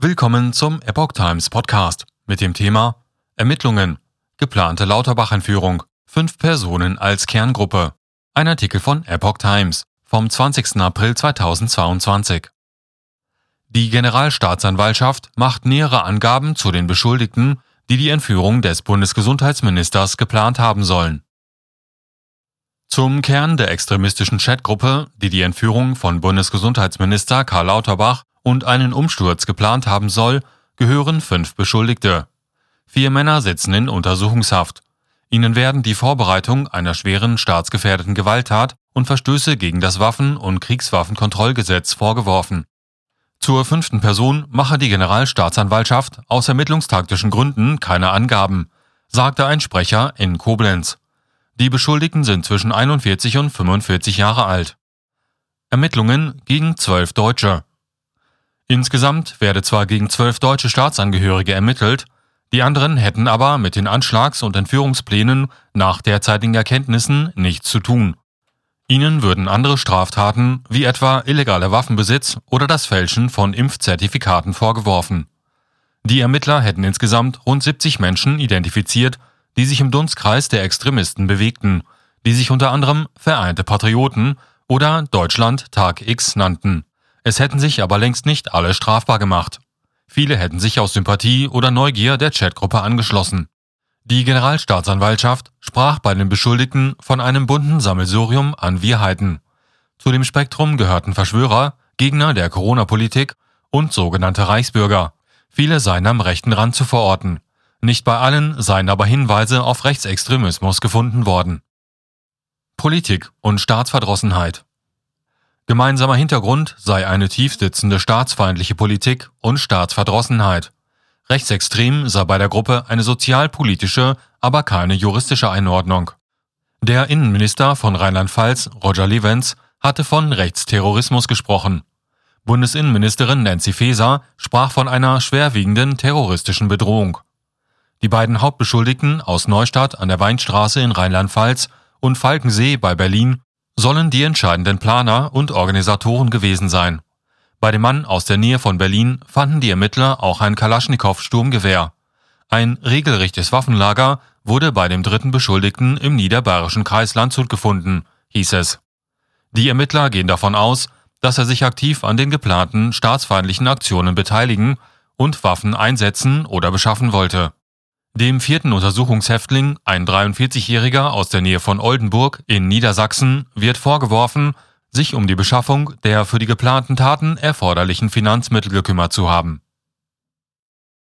Willkommen zum Epoch Times Podcast mit dem Thema Ermittlungen, geplante Lauterbach-Entführung, fünf Personen als Kerngruppe. Ein Artikel von Epoch Times vom 20. April 2022. Die Generalstaatsanwaltschaft macht nähere Angaben zu den Beschuldigten, die die Entführung des Bundesgesundheitsministers geplant haben sollen. Zum Kern der extremistischen Chatgruppe, die die Entführung von Bundesgesundheitsminister Karl Lauterbach und einen Umsturz geplant haben soll, gehören fünf Beschuldigte. Vier Männer sitzen in Untersuchungshaft. Ihnen werden die Vorbereitung einer schweren staatsgefährdeten Gewalttat und Verstöße gegen das Waffen- und Kriegswaffenkontrollgesetz vorgeworfen. Zur fünften Person mache die Generalstaatsanwaltschaft aus ermittlungstaktischen Gründen keine Angaben, sagte ein Sprecher in Koblenz. Die Beschuldigten sind zwischen 41 und 45 Jahre alt. Ermittlungen gegen zwölf Deutsche. Insgesamt werde zwar gegen zwölf deutsche Staatsangehörige ermittelt, die anderen hätten aber mit den Anschlags- und Entführungsplänen nach derzeitigen Erkenntnissen nichts zu tun. Ihnen würden andere Straftaten wie etwa illegaler Waffenbesitz oder das Fälschen von Impfzertifikaten vorgeworfen. Die Ermittler hätten insgesamt rund 70 Menschen identifiziert, die sich im Dunstkreis der Extremisten bewegten, die sich unter anderem Vereinte Patrioten oder Deutschland Tag X nannten. Es hätten sich aber längst nicht alle strafbar gemacht. Viele hätten sich aus Sympathie oder Neugier der Chatgruppe angeschlossen. Die Generalstaatsanwaltschaft sprach bei den Beschuldigten von einem bunten Sammelsurium an Wirheiten. Zu dem Spektrum gehörten Verschwörer, Gegner der Corona-Politik und sogenannte Reichsbürger. Viele seien am rechten Rand zu verorten. Nicht bei allen seien aber Hinweise auf Rechtsextremismus gefunden worden. Politik und Staatsverdrossenheit Gemeinsamer Hintergrund sei eine tiefsitzende staatsfeindliche Politik und Staatsverdrossenheit. Rechtsextrem sei bei der Gruppe eine sozialpolitische, aber keine juristische Einordnung. Der Innenminister von Rheinland-Pfalz, Roger Levens, hatte von Rechtsterrorismus gesprochen. Bundesinnenministerin Nancy Faeser sprach von einer schwerwiegenden terroristischen Bedrohung. Die beiden Hauptbeschuldigten aus Neustadt an der Weinstraße in Rheinland-Pfalz und Falkensee bei Berlin sollen die entscheidenden Planer und Organisatoren gewesen sein. Bei dem Mann aus der Nähe von Berlin fanden die Ermittler auch ein Kalaschnikow-Sturmgewehr. Ein regelrechtes Waffenlager wurde bei dem dritten Beschuldigten im niederbayerischen Kreis Landshut gefunden, hieß es. Die Ermittler gehen davon aus, dass er sich aktiv an den geplanten staatsfeindlichen Aktionen beteiligen und Waffen einsetzen oder beschaffen wollte. Dem vierten Untersuchungshäftling, ein 43-Jähriger aus der Nähe von Oldenburg in Niedersachsen, wird vorgeworfen, sich um die Beschaffung der für die geplanten Taten erforderlichen Finanzmittel gekümmert zu haben